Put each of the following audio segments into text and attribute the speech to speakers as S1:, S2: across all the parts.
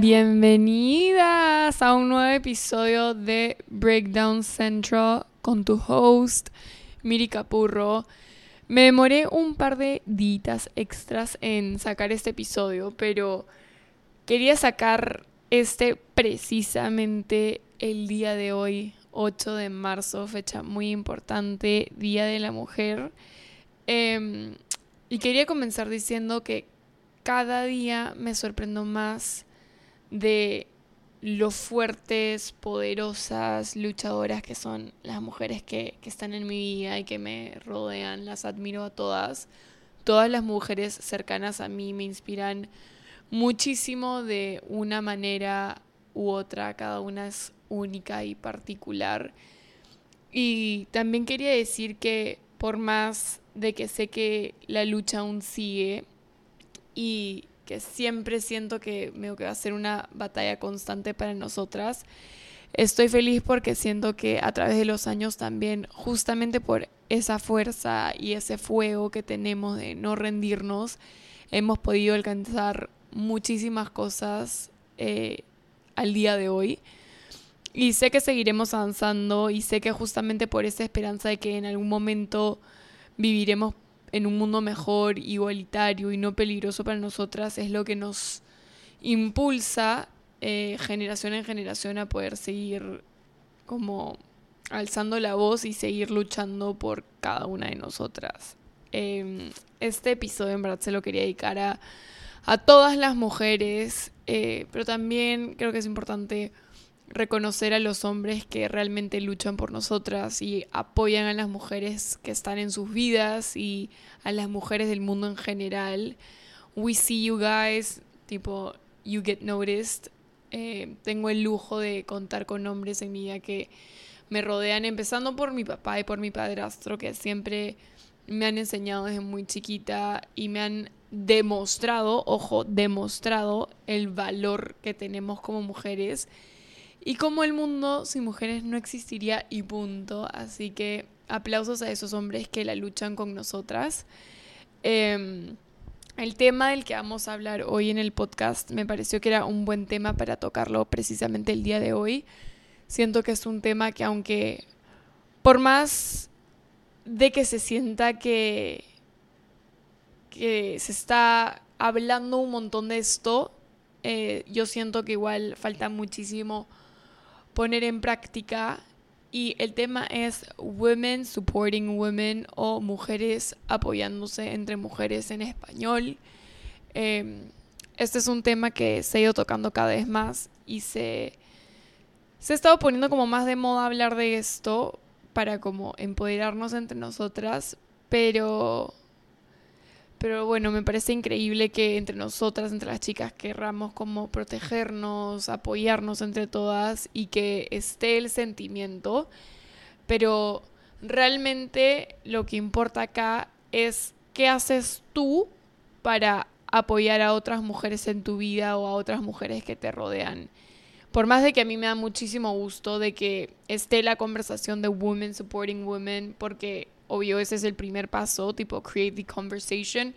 S1: Bienvenidas a un nuevo episodio de Breakdown Central con tu host, Miri Capurro. Me demoré un par de ditas extras en sacar este episodio, pero quería sacar este precisamente el día de hoy, 8 de marzo, fecha muy importante, Día de la Mujer. Em, y quería comenzar diciendo que cada día me sorprendo más de lo fuertes, poderosas, luchadoras que son las mujeres que, que, están en mi vida y que me rodean. Las admiro a todas. Todas las mujeres cercanas a mí me inspiran muchísimo de una manera u otra. Cada una es única y particular. Y también quería decir que por más de que sé que la lucha aún sigue y que siempre siento que, que va a ser una batalla constante para nosotras. Estoy feliz porque siento que a través de los años también, justamente por esa fuerza y ese fuego que tenemos de no rendirnos, hemos podido alcanzar muchísimas cosas eh, al día de hoy. Y sé que seguiremos avanzando y sé que justamente por esa esperanza de que en algún momento viviremos en un mundo mejor, igualitario y no peligroso para nosotras es lo que nos impulsa eh, generación en generación a poder seguir como alzando la voz y seguir luchando por cada una de nosotras. Em, este episodio en verdad se lo quería dedicar a, a todas las mujeres, eh, pero también creo que es importante reconocer a los hombres que realmente luchan por nosotras y apoyan a las mujeres que están en sus vidas y a las mujeres del mundo en general. We see you guys, tipo, you get noticed. Eh, tengo el lujo de contar con hombres en mi vida que me rodean, empezando por mi papá y por mi padrastro, que siempre me han enseñado desde muy chiquita y me han demostrado, ojo, demostrado el valor que tenemos como mujeres y como el mundo sin mujeres no existiría y punto. Así que aplausos a esos hombres que la luchan con nosotras. Em, el tema del que vamos a hablar hoy en el podcast me pareció que era un buen tema para tocarlo precisamente el día de hoy. Siento que es un tema que aunque por más de que se sienta que, que se está hablando un montón de esto, eh, yo siento que igual falta muchísimo poner en práctica y el tema es Women Supporting Women o Mujeres apoyándose entre mujeres en español. Em, este es un tema que se ha ido tocando cada vez más y se, se ha estado poniendo como más de moda hablar de esto para como empoderarnos entre nosotras, pero pero bueno, me parece increíble que entre nosotras, entre las chicas, querramos como protegernos, apoyarnos entre todas y que esté el sentimiento. Pero realmente lo que importa acá es qué haces tú para apoyar a otras mujeres en tu vida o a otras mujeres que te rodean. Por más de que a mí me da muchísimo gusto de que esté la conversación de Women Supporting Women, porque obvio ese es el primer paso, tipo create the conversation.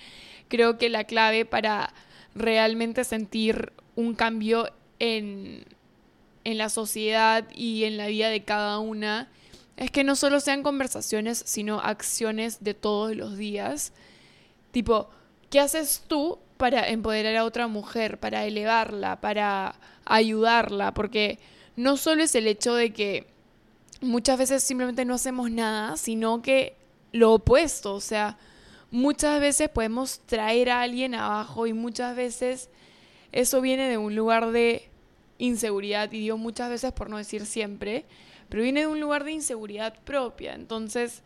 S1: Creo que la clave para realmente sentir un cambio en, en la sociedad y en la vida de cada una es que no solo sean conversaciones, sino acciones de todos los días. Tipo, ¿qué haces tú para empoderar a otra mujer, para elevarla, para ayudarla? Porque no solo es el hecho de que muchas veces simplemente no hacemos nada, sino que lo opuesto, o sea, muchas veces podemos traer a alguien abajo y muchas veces eso viene de un lugar de inseguridad, y digo muchas veces por no decir siempre, pero viene de un lugar de inseguridad propia. Entonces,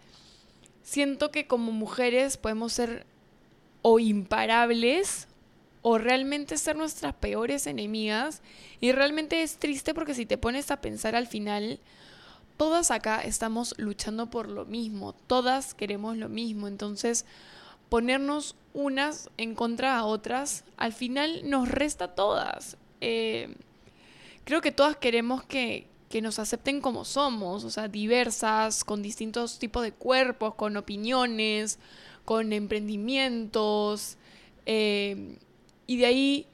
S1: siento que como mujeres podemos ser o imparables o realmente ser nuestras peores enemigas. Y realmente es triste porque si te pones a pensar al final, todas acá estamos luchando por lo mismo, todas queremos lo mismo, entonces ponernos unas en contra a otras, al final nos resta a todas. Eh, creo que todas queremos que, nos acepten como somos, o sea, diversas, con distintos tipos de cuerpos, con opiniones, con emprendimientos, eh, y de ahí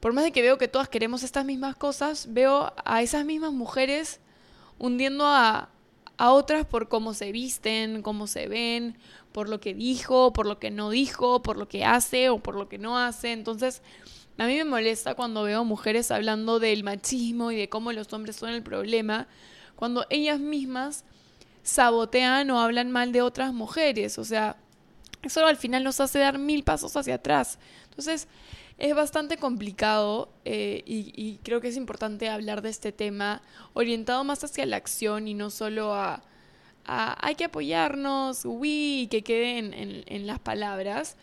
S1: por más de que veo que todas queremos estas mismas cosas, veo a esas mismas mujeres hundiendo a, a otras por cómo se visten, cómo se ven, por lo que dijo, por lo que no dijo, por lo que hace o por lo que no hace. Entonces, a mí me molesta cuando veo mujeres hablando del machismo y de cómo los hombres son el problema, cuando ellas mismas sabotean o hablan mal de otras mujeres. O sea, eso al final nos hace dar mil pasos hacia atrás. Entonces, es bastante complicado eh, y, creo que es importante hablar de este tema orientado más hacia la acción y no solo a, hay que apoyarnos, uy, que quede en, en las palabras.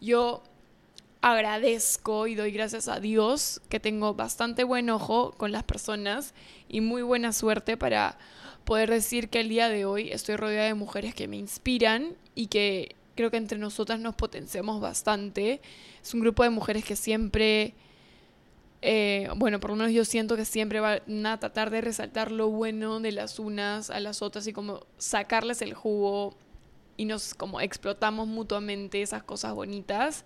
S1: Yo agradezco y doy gracias a Dios que tengo bastante buen ojo con las personas y muy buena suerte para poder decir que el día de hoy estoy rodeada de mujeres que me inspiran y que creo que entre nosotras nos potenciamos bastante. Es un grupo de mujeres que siempre, eh, bueno, por lo menos yo siento que siempre van a tratar de resaltar lo bueno de las unas a las otras y como sacarles el jugo y nos como explotamos mutuamente esas cosas bonitas.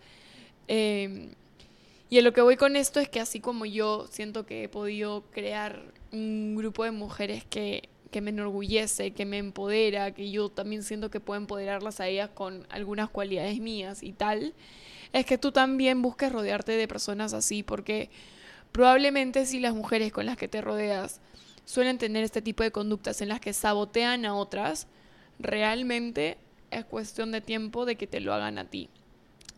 S1: Em, y a lo que voy con esto es que así como yo siento que he podido crear un grupo de mujeres que que me enorgullece, que me empodera, que yo también siento que puedo empoderarlas a ellas con algunas cualidades mías y tal, es que tú también busques rodearte de personas así, porque probablemente si las mujeres con las que te rodeas suelen tener este tipo de conductas en las que sabotean a otras, realmente es cuestión de tiempo de que te lo hagan a ti.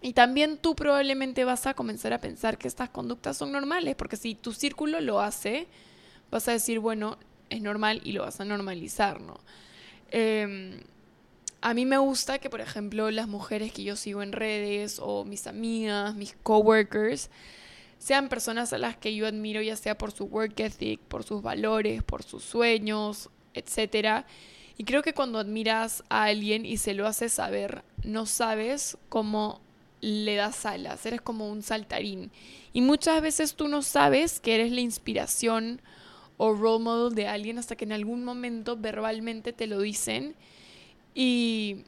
S1: Y también tú probablemente vas a comenzar a pensar que estas conductas son normales, porque si tu círculo lo hace, vas a decir, bueno, es normal y lo vas a normalizar, ¿no? Em, a mí me gusta que, por ejemplo, las mujeres que yo sigo en redes o mis amigas, mis coworkers, sean personas a las que yo admiro, ya sea por su work ethic, por sus valores, por sus sueños, etc. Y creo que cuando admiras a alguien y se lo haces saber, no sabes cómo le das alas, eres como un saltarín. Y muchas veces tú no sabes que eres la inspiración o role model de alguien hasta que en algún momento verbalmente te lo dicen y,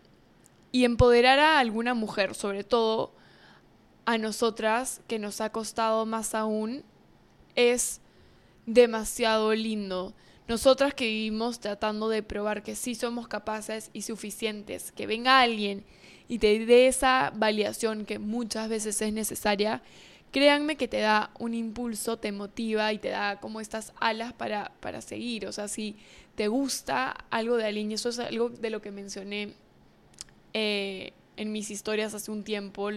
S1: y empoderar a alguna mujer, sobre todo a nosotras, que nos ha costado más aún, es demasiado lindo. Nosotras que vivimos tratando de probar que sí somos capaces y suficientes, que venga alguien y te dé esa validación que muchas veces es necesaria, créanme que te da un impulso, te motiva y te da como estas alas para, para seguir. O sea, si te gusta algo de alguien, y eso es algo de lo que mencioné eh, en mis historias hace un tiempo,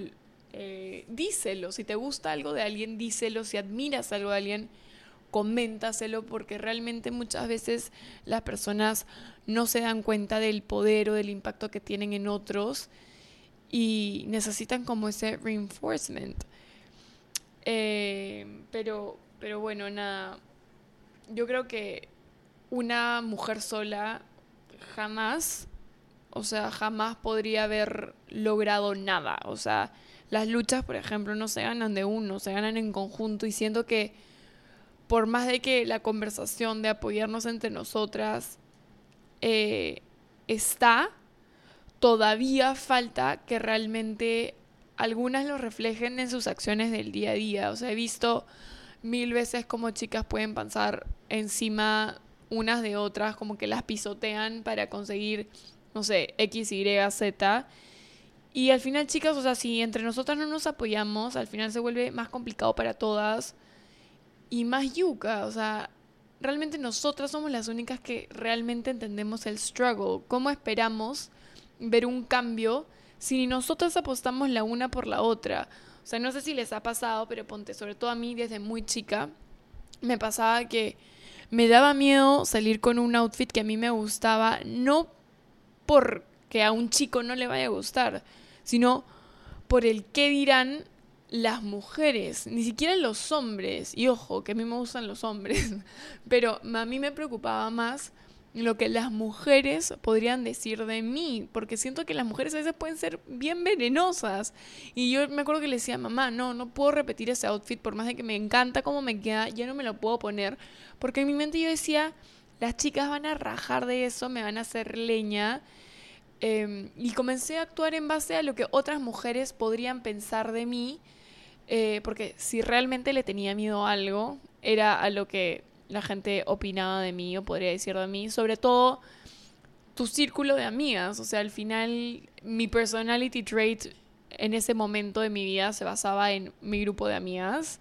S1: eh, díselo. Si te gusta algo de alguien, díselo. Si admiras algo de alguien, coméntaselo porque realmente muchas veces las personas no se dan cuenta del poder o del impacto que tienen en otros y necesitan como ese reinforcement. Eh, pero, pero bueno, nada. Yo creo que una mujer sola jamás, o sea, jamás podría haber logrado nada. O sea, las luchas, por ejemplo, no se ganan de uno, se ganan en conjunto y siento que por más de que la conversación de apoyarnos entre nosotras eh, está, todavía falta que realmente algunas lo reflejen en sus acciones del día a día. O sea, he visto mil veces como chicas pueden pasar encima unas de otras, como que las pisotean para conseguir, no sé, X, Y, Z. Y al final, chicas, o sea, si entre nosotras no nos apoyamos, al final se vuelve más complicado para todas y más yuca. O sea, realmente nosotras somos las únicas que realmente entendemos el struggle. ¿Cómo esperamos ver un cambio? Si nosotros apostamos la una por la otra. O sea, no sé si les ha pasado, pero ponte, sobre todo a mí desde muy chica, me pasaba que me daba miedo salir con un outfit que a mí me gustaba, no porque a un chico no le vaya a gustar, sino por el qué dirán las mujeres, ni siquiera los hombres. Y ojo, que a mí me gustan los hombres, pero a mí me preocupaba más lo que las mujeres podrían decir de mí, porque siento que las mujeres a veces pueden ser bien venenosas. Y yo me acuerdo que le decía, mamá, no, no puedo repetir ese outfit, por más de que me encanta cómo me queda, ya no me lo puedo poner, porque en mi mente yo decía, las chicas van a rajar de eso, me van a hacer leña. Em, y comencé a actuar en base a lo que otras mujeres podrían pensar de mí. Eh, porque si realmente le tenía miedo a algo, era a lo que la gente opinaba de mí o podría decir de mí, sobre todo tu círculo de amigas. O sea, al final mi personality trait en ese momento de mi vida se basaba en mi grupo de amigas.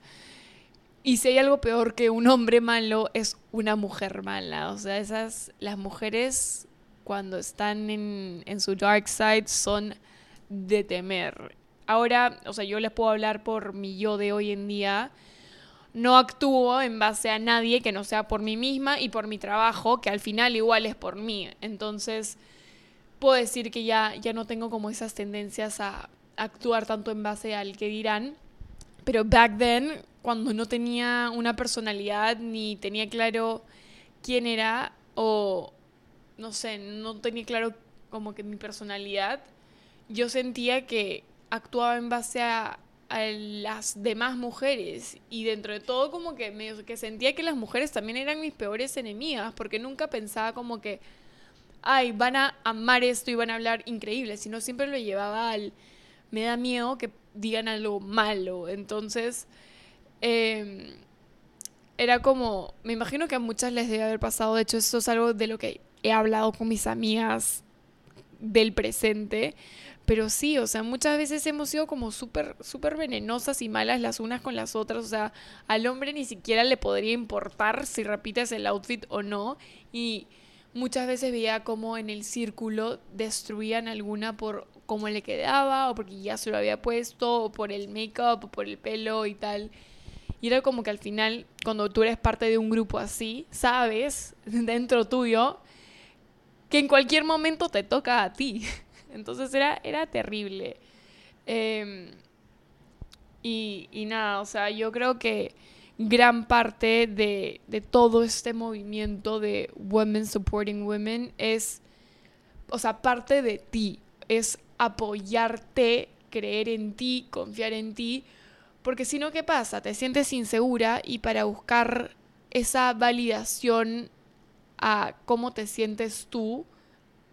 S1: Y si hay algo peor que un hombre malo, es una mujer mala. O sea, esas, las mujeres cuando están en, en su dark side son de temer. Ahora, o sea, yo les puedo hablar por mi yo de hoy en día. No actúo en base a nadie que no sea por mí misma y por mi trabajo, que al final igual es por mí. Entonces, puedo decir que ya, ya no tengo como esas tendencias a actuar tanto en base al que dirán. Pero back then, cuando no tenía una personalidad ni tenía claro quién era o, no sé, no tenía claro como que mi personalidad, yo sentía que actuaba en base a, las demás mujeres. Y dentro de todo como que me, que sentía que las mujeres también eran mis peores enemigas porque nunca pensaba como que ay van a amar esto y van a hablar increíble sino siempre lo llevaba al me da miedo que digan algo malo entonces em, era como me imagino que a muchas les debe haber pasado. De hecho eso es algo de lo que he hablado con mis amigas del presente pero sí, o sea, muchas veces hemos sido como súper, súper venenosas y malas las unas con las otras. O sea, al hombre ni siquiera le podría importar si repites el outfit o no. Y muchas veces veía como en el círculo destruían alguna por cómo le quedaba, o porque ya se lo había puesto, o por el make-up, o por el pelo y tal. Y era como que al final, cuando tú eres parte de un grupo así, sabes, dentro tuyo, que en cualquier momento te toca a ti. Entonces era, era terrible. Em, y, nada, o sea, yo creo que gran parte de, de, todo este movimiento de Women Supporting Women es, o sea, parte de ti, es apoyarte, creer en ti, confiar en ti, porque si no, ¿qué pasa? Te sientes insegura y para buscar esa validación a cómo te sientes tú,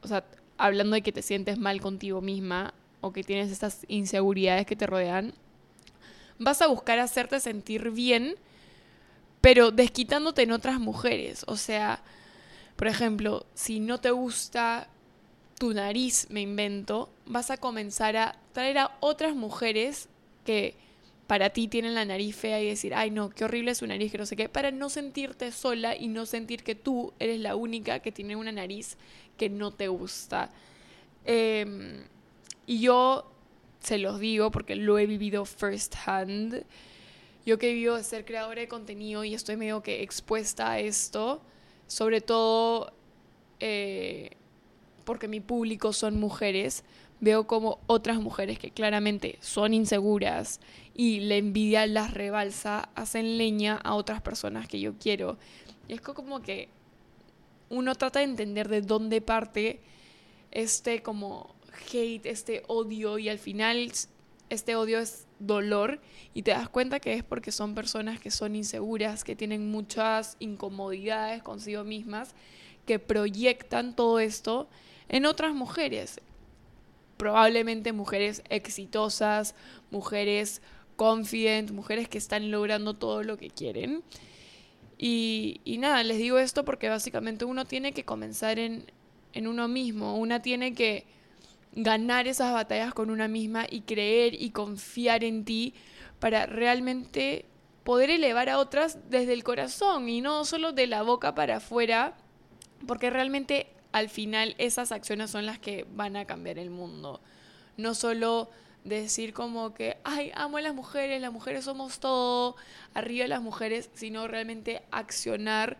S1: o sea, hablando de que te sientes mal contigo misma o que tienes estas inseguridades que te rodean, vas a buscar hacerte sentir bien, pero desquitándote en otras mujeres. O sea, por ejemplo, si no te gusta tu nariz, me invento, vas a comenzar a traer a otras mujeres que para ti tienen la nariz fea y decir, ay no, qué horrible es su nariz, que no sé qué, para no sentirte sola y no sentir que tú eres la única que tiene una nariz que no te gusta. Em, y yo se los digo porque lo he vivido first hand. Yo que he vivido de ser creadora de contenido y estoy medio que expuesta a esto, sobre todo eh, porque mi público son mujeres, veo como otras mujeres que claramente son inseguras y la envidia las rebalsa, hacen leña a otras personas que yo quiero. Y es como que uno trata de entender de dónde parte este como hate, este odio y al final este odio es dolor y te das cuenta que es porque son personas que son inseguras, que tienen muchas incomodidades consigo mismas, que proyectan todo esto en otras mujeres. Probablemente mujeres exitosas, mujeres confident, mujeres que están logrando todo lo que quieren. Y, nada, les digo esto porque básicamente uno tiene que comenzar en, en uno mismo, una tiene que ganar esas batallas con una misma y creer y confiar en ti para realmente poder elevar a otras desde el corazón y no solo de la boca para afuera, porque realmente al final esas acciones son las que van a cambiar el mundo. No solo decir como que, ay, amo a las mujeres, las mujeres somos todo, arriba las mujeres, sino realmente accionar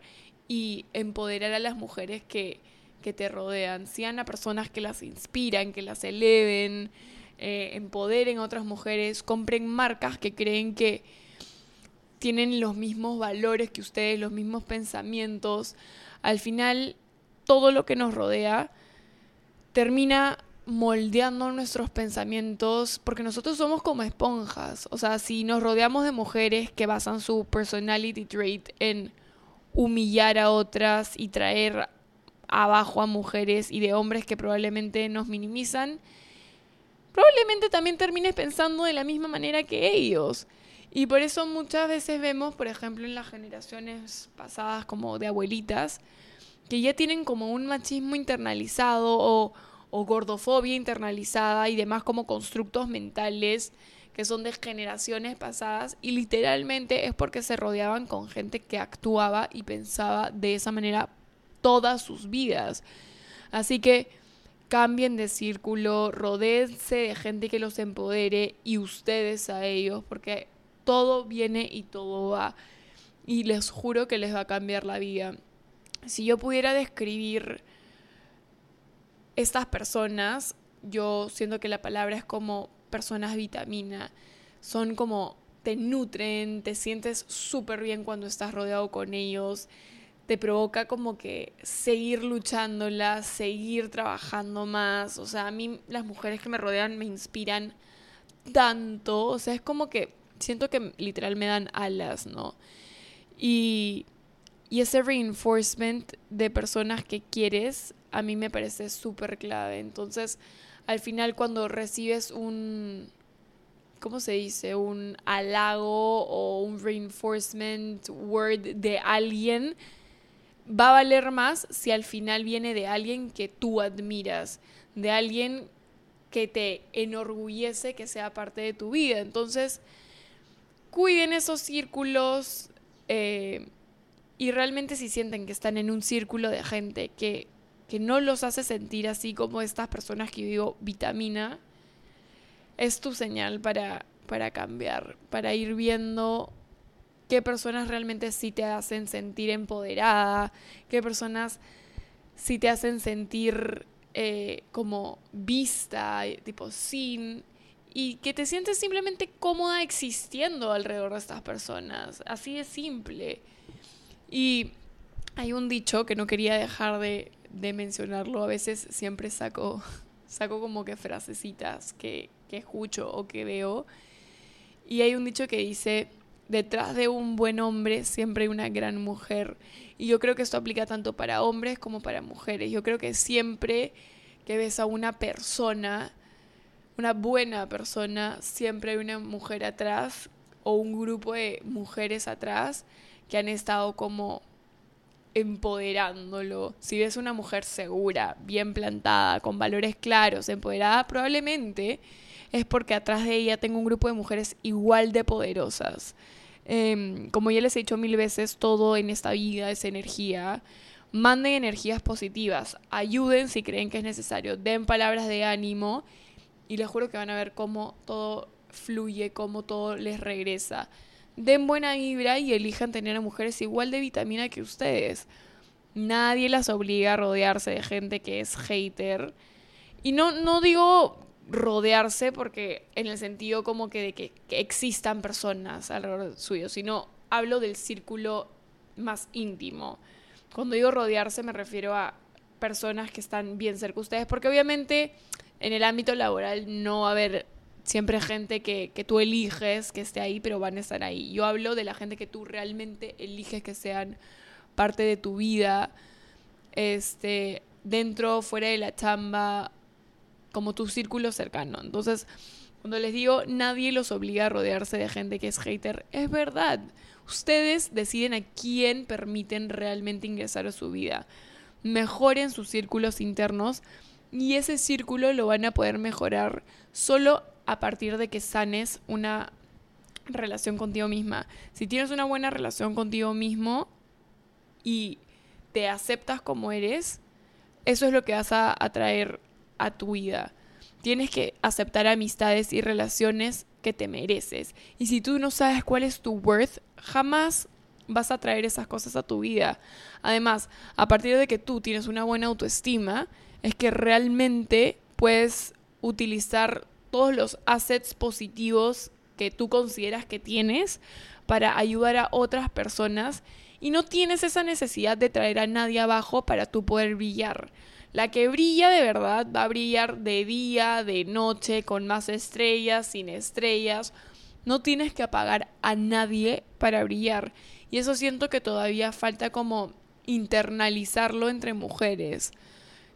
S1: y empoderar a las mujeres que, que te rodean, sean a personas que las inspiran, que las eleven, eh, empoderen a otras mujeres, compren marcas que creen que tienen los mismos valores que ustedes, los mismos pensamientos. Al final, todo lo que nos rodea termina moldeando nuestros pensamientos, porque nosotros somos como esponjas. O sea, si nos rodeamos de mujeres que basan su personality trait en humillar a otras y traer abajo a mujeres y de hombres que probablemente nos minimizan, probablemente también termines pensando de la misma manera que ellos. Y por eso muchas veces vemos, por ejemplo, en las generaciones pasadas como de abuelitas, que ya tienen como un machismo internalizado o, o gordofobia internalizada y demás como constructos mentales que son de generaciones pasadas y literalmente es porque se rodeaban con gente que actuaba y pensaba de esa manera todas sus vidas. Así que cambien de círculo, rodeense de gente que los empodere y ustedes a ellos, porque todo viene y todo va. Y les juro que les va a cambiar la vida. Si yo pudiera describir estas personas, yo siento que la palabra es como personas vitamina. Son como te nutren, te sientes súper bien cuando estás rodeado con ellos, te provoca como que seguir luchándola, seguir trabajando más. O sea, a mí las mujeres que me rodean me inspiran tanto. O sea, es como que siento que literal me dan alas, ¿no? Y, y ese reinforcement de personas que quieres a mí me parece súper clave. Entonces, al final cuando recibes un, ¿cómo se dice? Un halago o un reinforcement word de alguien, va a valer más si al final viene de alguien que tú admiras, de alguien que te enorgullece que sea parte de tu vida. Entonces, cuiden esos círculos eh, y realmente si sienten que están en un círculo de gente que, que no los hace sentir así como estas personas que digo vitamina, es tu señal para, para cambiar, para ir viendo qué personas realmente sí te hacen sentir empoderada, qué personas sí te hacen sentir eh, como vista, tipo sin, y que te sientes simplemente cómoda existiendo alrededor de estas personas. Así de simple. Y hay un dicho que no quería dejar de, de mencionarlo, a veces siempre saco, saco como que frasecitas que, que escucho o que veo. Y hay un dicho que dice, detrás de un buen hombre siempre hay una gran mujer. Y yo creo que esto aplica tanto para hombres como para mujeres. Yo creo que siempre que ves a una persona, una buena persona, siempre hay una mujer atrás o un grupo de mujeres atrás que han estado como empoderándolo. Si ves una mujer segura, bien plantada, con valores claros, empoderada, probablemente es porque atrás de ella tengo un grupo de mujeres igual de poderosas. Em, como ya les he dicho mil veces, todo en esta vida es energía. Manden energías positivas, ayuden si creen que es necesario, den palabras de ánimo y les juro que van a ver cómo todo fluye, cómo todo les regresa. Den buena vibra y elijan tener a mujeres igual de vitamina que ustedes. Nadie las obliga a rodearse de gente que es hater. Y no, no digo rodearse porque en el sentido como que de que, existan personas alrededor suyo, sino hablo del círculo más íntimo. Cuando digo rodearse me refiero a personas que están bien cerca de ustedes, porque obviamente en el ámbito laboral no va a haber siempre gente que, que tú eliges que esté ahí, pero van a estar ahí. Yo hablo de la gente que tú realmente eliges que sean parte de tu vida, este, dentro, fuera de la chamba, como tu círculo cercano. Entonces, cuando les digo nadie los obliga a rodearse de gente que es hater, es verdad. Ustedes deciden a quién permiten realmente ingresar a su vida. Mejoren sus círculos internos y ese círculo lo van a poder mejorar solo a partir de que sanes una relación contigo misma. Si tienes una buena relación contigo mismo y te aceptas como eres, eso es lo que vas a atraer a tu vida. Tienes que aceptar amistades y relaciones que te mereces. Y si tú no sabes cuál es tu worth, jamás vas a traer esas cosas a tu vida. Además, a partir de que tú tienes una buena autoestima, es que realmente puedes utilizar todos los assets positivos que tú consideras que tienes para ayudar a otras personas y no tienes esa necesidad de traer a nadie abajo para tú poder brillar. La que brilla de verdad va a brillar de día, de noche, con más estrellas, sin estrellas. No tienes que apagar a nadie para brillar. Y eso siento que todavía falta como internalizarlo entre mujeres.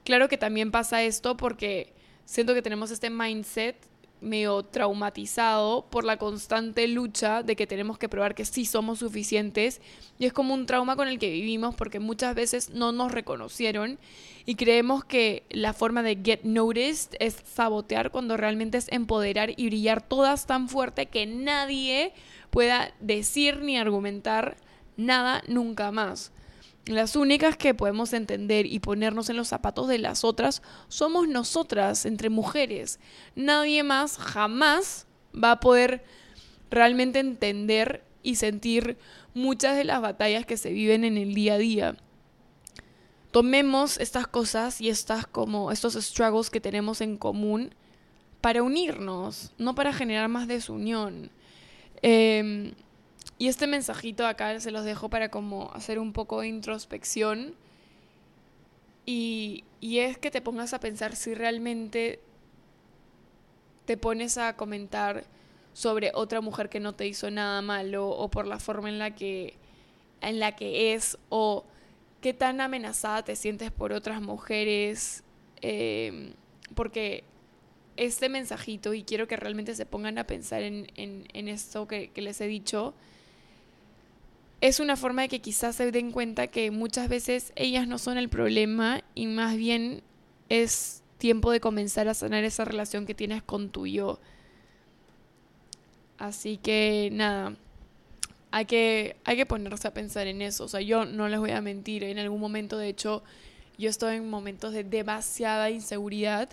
S1: Claro que también pasa esto porque siento que tenemos este mindset medio traumatizado por la constante lucha de que tenemos que probar que sí somos suficientes y es como un trauma con el que vivimos porque muchas veces no nos reconocieron y creemos que la forma de get noticed es sabotear cuando realmente es empoderar y brillar todas tan fuerte que nadie pueda decir ni argumentar nada nunca más. Las únicas que podemos entender y ponernos en los zapatos de las otras somos nosotras, entre mujeres. Nadie más jamás va a poder realmente entender y sentir muchas de las batallas que se viven en el día a día. Tomemos estas cosas y estas como estos struggles que tenemos en común para unirnos, no para generar más desunión. Eh, y este mensajito acá se los dejo para como hacer un poco de introspección. Y, y es que te pongas a pensar si realmente te pones a comentar sobre otra mujer que no te hizo nada malo o por la forma en la que, en la que es o qué tan amenazada te sientes por otras mujeres. Eh, porque este mensajito, y quiero que realmente se pongan a pensar en, en, esto que les he dicho, es una forma de que quizás se den cuenta que muchas veces ellas no son el problema y más bien es tiempo de comenzar a sanar esa relación que tienes con tu yo. Así que nada, hay que, hay que ponerse a pensar en eso. O sea, yo no les voy a mentir, en algún momento de hecho yo estoy en momentos de demasiada inseguridad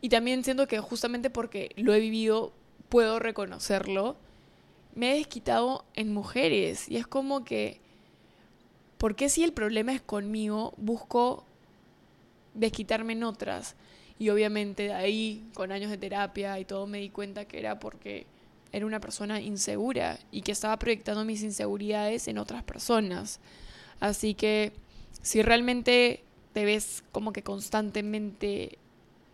S1: y también siento que justamente porque lo he vivido puedo reconocerlo me he desquitado en mujeres. Y es como que, ¿por qué si el problema es conmigo, busco desquitarme en otras? Y obviamente de ahí, con años de terapia y todo, me di cuenta que era porque era una persona insegura y que estaba proyectando mis inseguridades en otras personas. Así que si realmente te ves como que constantemente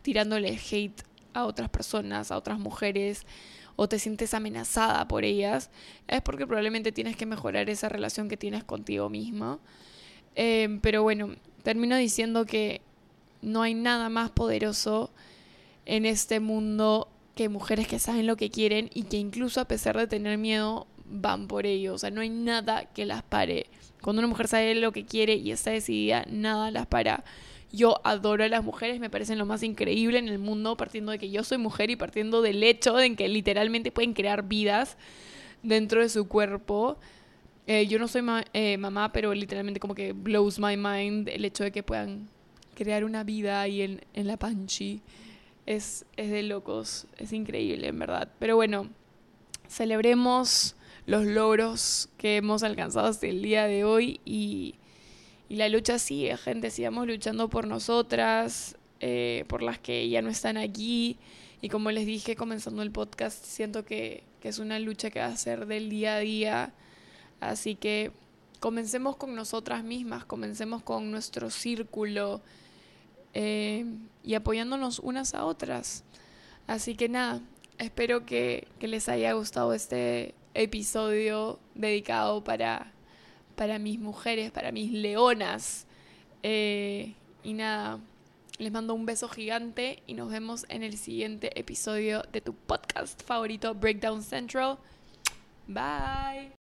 S1: tirándole hate a otras personas, a otras mujeres, o te sientes amenazada por ellas, es porque probablemente tienes que mejorar esa relación que tienes contigo misma. Em, pero bueno, termino diciendo que no hay nada más poderoso en este mundo que mujeres que saben lo que quieren y que incluso a pesar de tener miedo van por ello. O sea, no hay nada que las pare. Cuando una mujer sabe lo que quiere y está decidida, nada las para. Yo adoro a las mujeres, me parecen lo más increíble en el mundo, partiendo de que yo soy mujer y partiendo del hecho de que literalmente pueden crear vidas dentro de su cuerpo. Eh, yo no soy eh, mamá, pero literalmente como que blows my mind el hecho de que puedan crear una vida ahí en, en la panchi. Es, es de locos, es increíble en verdad. Pero bueno, celebremos los logros que hemos alcanzado hasta el día de hoy y y la lucha sigue, gente, sigamos luchando por nosotras, eh, por las que ya no están aquí. Y como les dije comenzando el podcast, siento que, que es una lucha que va a ser del día a día. Así que comencemos con nosotras mismas, comencemos con nuestro círculo eh, y apoyándonos unas a otras. Así que nada, espero que, que les haya gustado este episodio dedicado para para mis mujeres, para mis leonas. Eh, y nada, les mando un beso gigante y nos vemos en el siguiente episodio de tu podcast favorito, Breakdown Central. Bye.